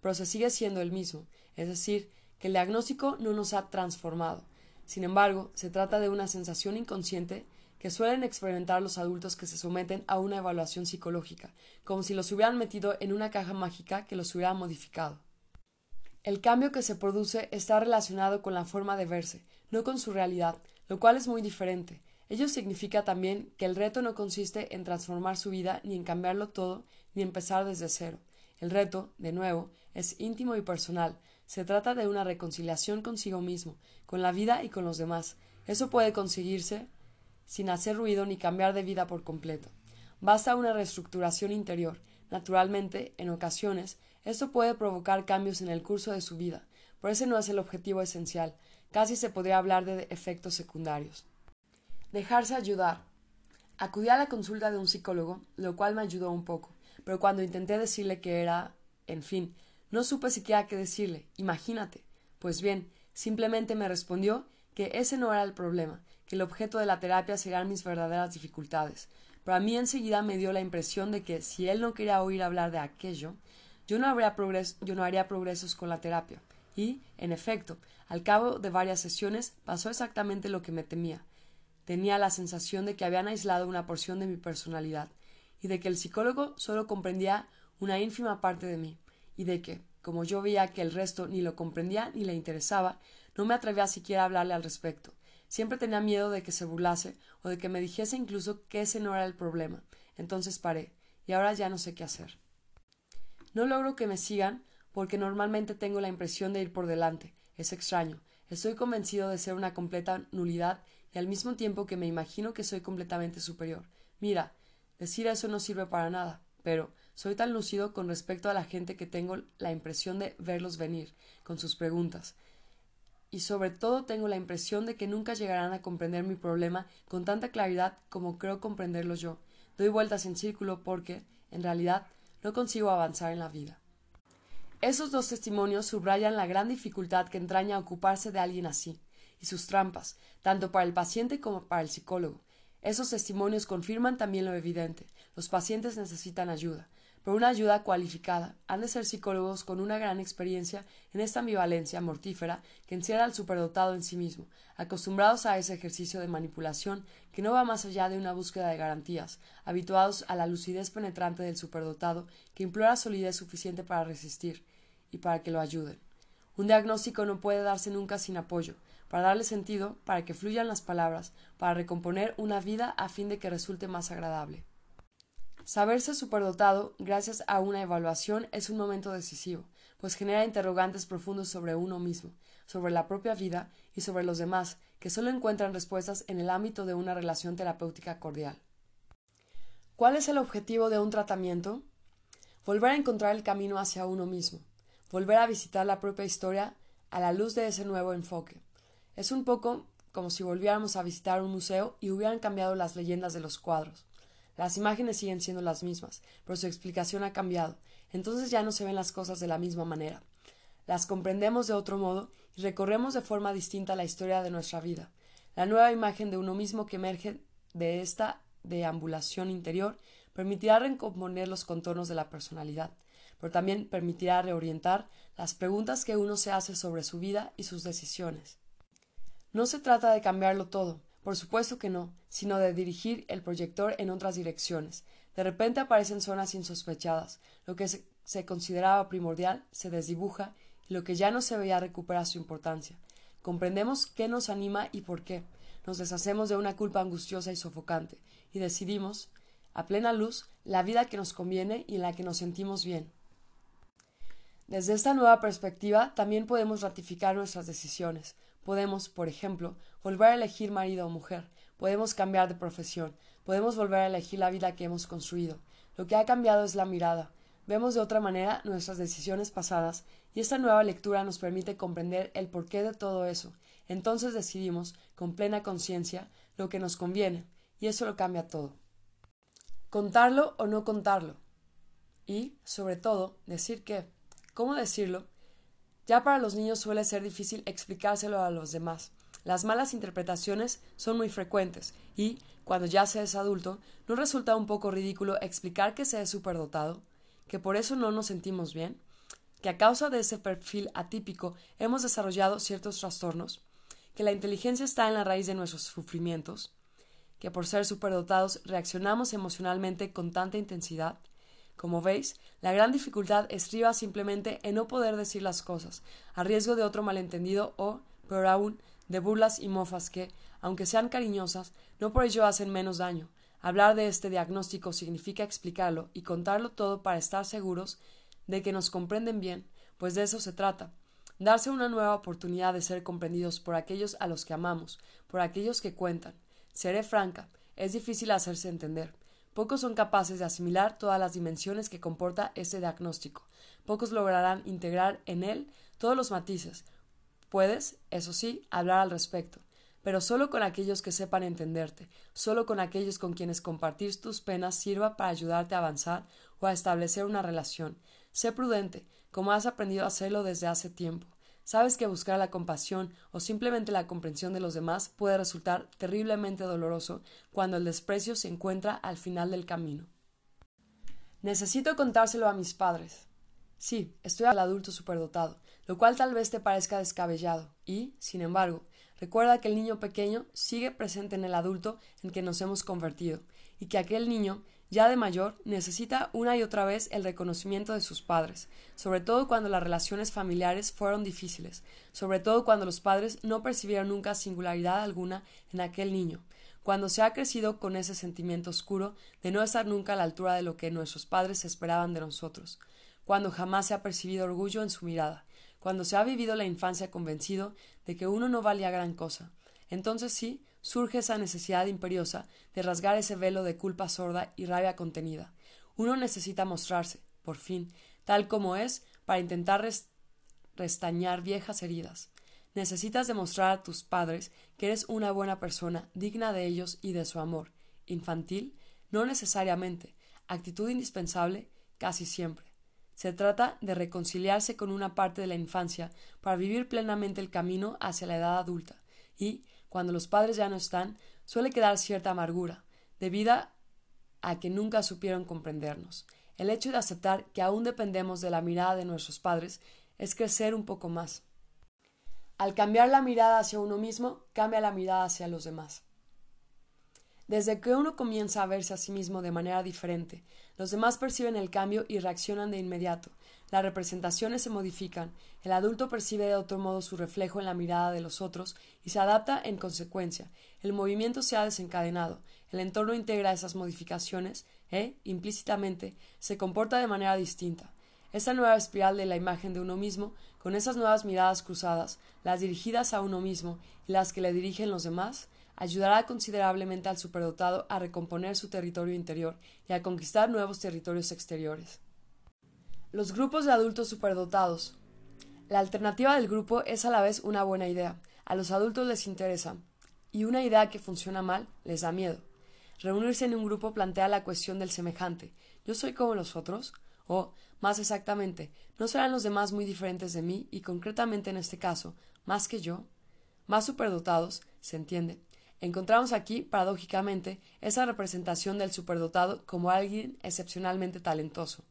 Pero se sigue siendo el mismo, es decir, que el diagnóstico no nos ha transformado. Sin embargo, se trata de una sensación inconsciente que suelen experimentar los adultos que se someten a una evaluación psicológica, como si los hubieran metido en una caja mágica que los hubiera modificado. El cambio que se produce está relacionado con la forma de verse, no con su realidad, lo cual es muy diferente. Ello significa también que el reto no consiste en transformar su vida, ni en cambiarlo todo, ni empezar desde cero. El reto, de nuevo, es íntimo y personal. Se trata de una reconciliación consigo mismo, con la vida y con los demás. Eso puede conseguirse sin hacer ruido ni cambiar de vida por completo. Basta una reestructuración interior. Naturalmente, en ocasiones, esto puede provocar cambios en el curso de su vida, pero ese no es el objetivo esencial. Casi se podría hablar de efectos secundarios. Dejarse ayudar. Acudí a la consulta de un psicólogo, lo cual me ayudó un poco, pero cuando intenté decirle que era, en fin, no supe siquiera qué decirle. Imagínate. Pues bien, simplemente me respondió que ese no era el problema, que el objeto de la terapia serían mis verdaderas dificultades. Pero a mí enseguida me dio la impresión de que si él no quería oír hablar de aquello, yo no, habría yo no haría progresos con la terapia. Y, en efecto, al cabo de varias sesiones pasó exactamente lo que me temía. Tenía la sensación de que habían aislado una porción de mi personalidad, y de que el psicólogo solo comprendía una ínfima parte de mí, y de que, como yo veía que el resto ni lo comprendía ni le interesaba, no me atrevía siquiera a hablarle al respecto. Siempre tenía miedo de que se burlase o de que me dijese incluso que ese no era el problema. Entonces paré, y ahora ya no sé qué hacer. No logro que me sigan porque normalmente tengo la impresión de ir por delante. Es extraño. Estoy convencido de ser una completa nulidad y al mismo tiempo que me imagino que soy completamente superior. Mira, decir eso no sirve para nada, pero soy tan lúcido con respecto a la gente que tengo la impresión de verlos venir, con sus preguntas. Y sobre todo tengo la impresión de que nunca llegarán a comprender mi problema con tanta claridad como creo comprenderlo yo. Doy vueltas en círculo porque, en realidad, no consigo avanzar en la vida. Esos dos testimonios subrayan la gran dificultad que entraña ocuparse de alguien así, y sus trampas, tanto para el paciente como para el psicólogo. Esos testimonios confirman también lo evidente. Los pacientes necesitan ayuda, pero una ayuda cualificada. Han de ser psicólogos con una gran experiencia en esta ambivalencia mortífera que encierra al superdotado en sí mismo, acostumbrados a ese ejercicio de manipulación que no va más allá de una búsqueda de garantías, habituados a la lucidez penetrante del superdotado que implora solidez suficiente para resistir, y para que lo ayuden. Un diagnóstico no puede darse nunca sin apoyo, para darle sentido, para que fluyan las palabras, para recomponer una vida a fin de que resulte más agradable. Saberse superdotado, gracias a una evaluación, es un momento decisivo, pues genera interrogantes profundos sobre uno mismo, sobre la propia vida y sobre los demás, que solo encuentran respuestas en el ámbito de una relación terapéutica cordial. ¿Cuál es el objetivo de un tratamiento? Volver a encontrar el camino hacia uno mismo, volver a visitar la propia historia a la luz de ese nuevo enfoque. Es un poco como si volviéramos a visitar un museo y hubieran cambiado las leyendas de los cuadros. Las imágenes siguen siendo las mismas, pero su explicación ha cambiado, entonces ya no se ven las cosas de la misma manera. Las comprendemos de otro modo y recorremos de forma distinta la historia de nuestra vida. La nueva imagen de uno mismo que emerge de esta deambulación interior permitirá recomponer los contornos de la personalidad, pero también permitirá reorientar las preguntas que uno se hace sobre su vida y sus decisiones. No se trata de cambiarlo todo, por supuesto que no, sino de dirigir el proyector en otras direcciones. De repente aparecen zonas insospechadas, lo que se, consideraba primordial se desdibuja y lo que ya no se veía recupera su importancia. Comprendemos qué nos anima y por qué. Nos deshacemos de una culpa angustiosa y sofocante y decidimos, a plena luz, la vida que nos conviene y en la que nos sentimos bien. Desde esta nueva perspectiva también podemos ratificar nuestras decisiones. Podemos, por ejemplo, volver a elegir marido o mujer, podemos cambiar de profesión, podemos volver a elegir la vida que hemos construido. Lo que ha cambiado es la mirada. Vemos de otra manera nuestras decisiones pasadas y esta nueva lectura nos permite comprender el porqué de todo eso. Entonces decidimos, con plena conciencia, lo que nos conviene, y eso lo cambia todo. Contarlo o no contarlo. Y, sobre todo, decir que ¿Cómo decirlo? Ya para los niños suele ser difícil explicárselo a los demás. Las malas interpretaciones son muy frecuentes y, cuando ya se es adulto, ¿no resulta un poco ridículo explicar que se es superdotado? ¿Que por eso no nos sentimos bien? ¿Que a causa de ese perfil atípico hemos desarrollado ciertos trastornos? ¿Que la inteligencia está en la raíz de nuestros sufrimientos? ¿Que por ser superdotados reaccionamos emocionalmente con tanta intensidad? Como veis, la gran dificultad estriba simplemente en no poder decir las cosas, a riesgo de otro malentendido o, peor aún, de burlas y mofas que, aunque sean cariñosas, no por ello hacen menos daño. Hablar de este diagnóstico significa explicarlo y contarlo todo para estar seguros de que nos comprenden bien, pues de eso se trata. Darse una nueva oportunidad de ser comprendidos por aquellos a los que amamos, por aquellos que cuentan. Seré franca, es difícil hacerse entender. Pocos son capaces de asimilar todas las dimensiones que comporta ese diagnóstico. Pocos lograrán integrar en él todos los matices. Puedes, eso sí, hablar al respecto, pero solo con aquellos que sepan entenderte, solo con aquellos con quienes compartir tus penas sirva para ayudarte a avanzar o a establecer una relación. Sé prudente, como has aprendido a hacerlo desde hace tiempo. Sabes que buscar la compasión o simplemente la comprensión de los demás puede resultar terriblemente doloroso cuando el desprecio se encuentra al final del camino. Necesito contárselo a mis padres. Sí, estoy al adulto superdotado, lo cual tal vez te parezca descabellado, y, sin embargo, recuerda que el niño pequeño sigue presente en el adulto en que nos hemos convertido, y que aquel niño, ya de mayor, necesita una y otra vez el reconocimiento de sus padres, sobre todo cuando las relaciones familiares fueron difíciles, sobre todo cuando los padres no percibieron nunca singularidad alguna en aquel niño, cuando se ha crecido con ese sentimiento oscuro de no estar nunca a la altura de lo que nuestros padres esperaban de nosotros, cuando jamás se ha percibido orgullo en su mirada, cuando se ha vivido la infancia convencido de que uno no valía gran cosa. Entonces sí, surge esa necesidad imperiosa de rasgar ese velo de culpa sorda y rabia contenida. Uno necesita mostrarse, por fin, tal como es, para intentar restañar viejas heridas. Necesitas demostrar a tus padres que eres una buena persona, digna de ellos y de su amor. Infantil, no necesariamente. Actitud indispensable, casi siempre. Se trata de reconciliarse con una parte de la infancia para vivir plenamente el camino hacia la edad adulta, y, cuando los padres ya no están, suele quedar cierta amargura, debida a que nunca supieron comprendernos. El hecho de aceptar que aún dependemos de la mirada de nuestros padres es crecer un poco más. Al cambiar la mirada hacia uno mismo, cambia la mirada hacia los demás. Desde que uno comienza a verse a sí mismo de manera diferente, los demás perciben el cambio y reaccionan de inmediato. Las representaciones se modifican, el adulto percibe de otro modo su reflejo en la mirada de los otros y se adapta en consecuencia. El movimiento se ha desencadenado, el entorno integra esas modificaciones e, implícitamente, se comporta de manera distinta. Esta nueva espiral de la imagen de uno mismo, con esas nuevas miradas cruzadas, las dirigidas a uno mismo y las que le dirigen los demás, ayudará considerablemente al superdotado a recomponer su territorio interior y a conquistar nuevos territorios exteriores. Los grupos de adultos superdotados. La alternativa del grupo es a la vez una buena idea. A los adultos les interesa. Y una idea que funciona mal les da miedo. Reunirse en un grupo plantea la cuestión del semejante. ¿Yo soy como los otros? O, más exactamente, ¿no serán los demás muy diferentes de mí y concretamente en este caso, más que yo? Más superdotados, se entiende, Encontramos aquí, paradójicamente, esa representación del superdotado como alguien excepcionalmente talentoso.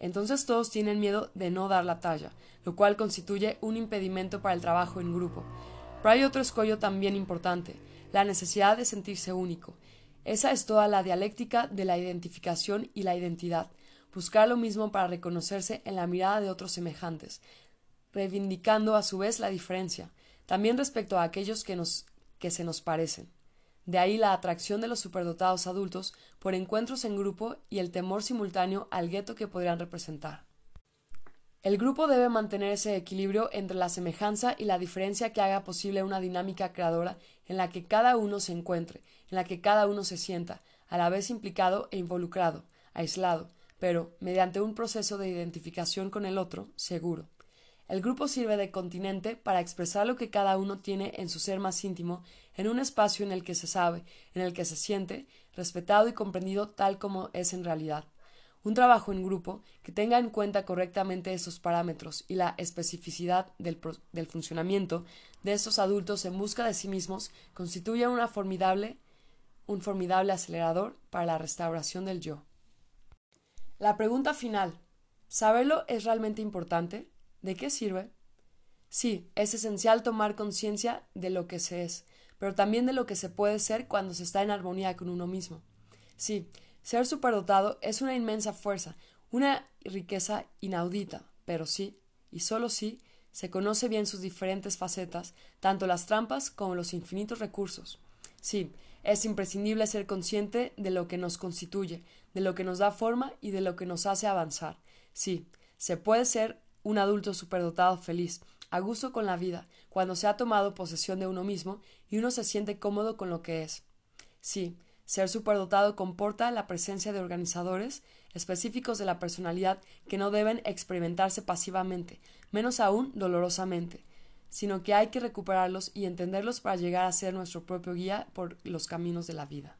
Entonces todos tienen miedo de no dar la talla, lo cual constituye un impedimento para el trabajo en grupo. Pero hay otro escollo también importante, la necesidad de sentirse único. Esa es toda la dialéctica de la identificación y la identidad, buscar lo mismo para reconocerse en la mirada de otros semejantes, reivindicando a su vez la diferencia, también respecto a aquellos que nos que se nos parecen. De ahí la atracción de los superdotados adultos por encuentros en grupo y el temor simultáneo al gueto que podrían representar. El grupo debe mantener ese equilibrio entre la semejanza y la diferencia que haga posible una dinámica creadora en la que cada uno se encuentre, en la que cada uno se sienta, a la vez implicado e involucrado, aislado, pero mediante un proceso de identificación con el otro, seguro. El grupo sirve de continente para expresar lo que cada uno tiene en su ser más íntimo, en un espacio en el que se sabe, en el que se siente, respetado y comprendido tal como es en realidad. Un trabajo en grupo que tenga en cuenta correctamente esos parámetros y la especificidad del, funcionamiento de estos adultos en busca de sí mismos constituye una formidable, un formidable acelerador para la restauración del yo. La pregunta final ¿Saberlo es realmente importante? ¿De qué sirve? Sí, es esencial tomar conciencia de lo que se es, pero también de lo que se puede ser cuando se está en armonía con uno mismo. Sí, ser superdotado es una inmensa fuerza, una riqueza inaudita, pero sí, y solo sí, se conoce bien sus diferentes facetas, tanto las trampas como los infinitos recursos. Sí, es imprescindible ser consciente de lo que nos constituye, de lo que nos da forma y de lo que nos hace avanzar. Sí, se puede ser un adulto superdotado feliz, a gusto con la vida, cuando se ha tomado posesión de uno mismo y uno se siente cómodo con lo que es. Sí, ser superdotado comporta la presencia de organizadores específicos de la personalidad que no deben experimentarse pasivamente, menos aún dolorosamente, sino que hay que recuperarlos y entenderlos para llegar a ser nuestro propio guía por los caminos de la vida.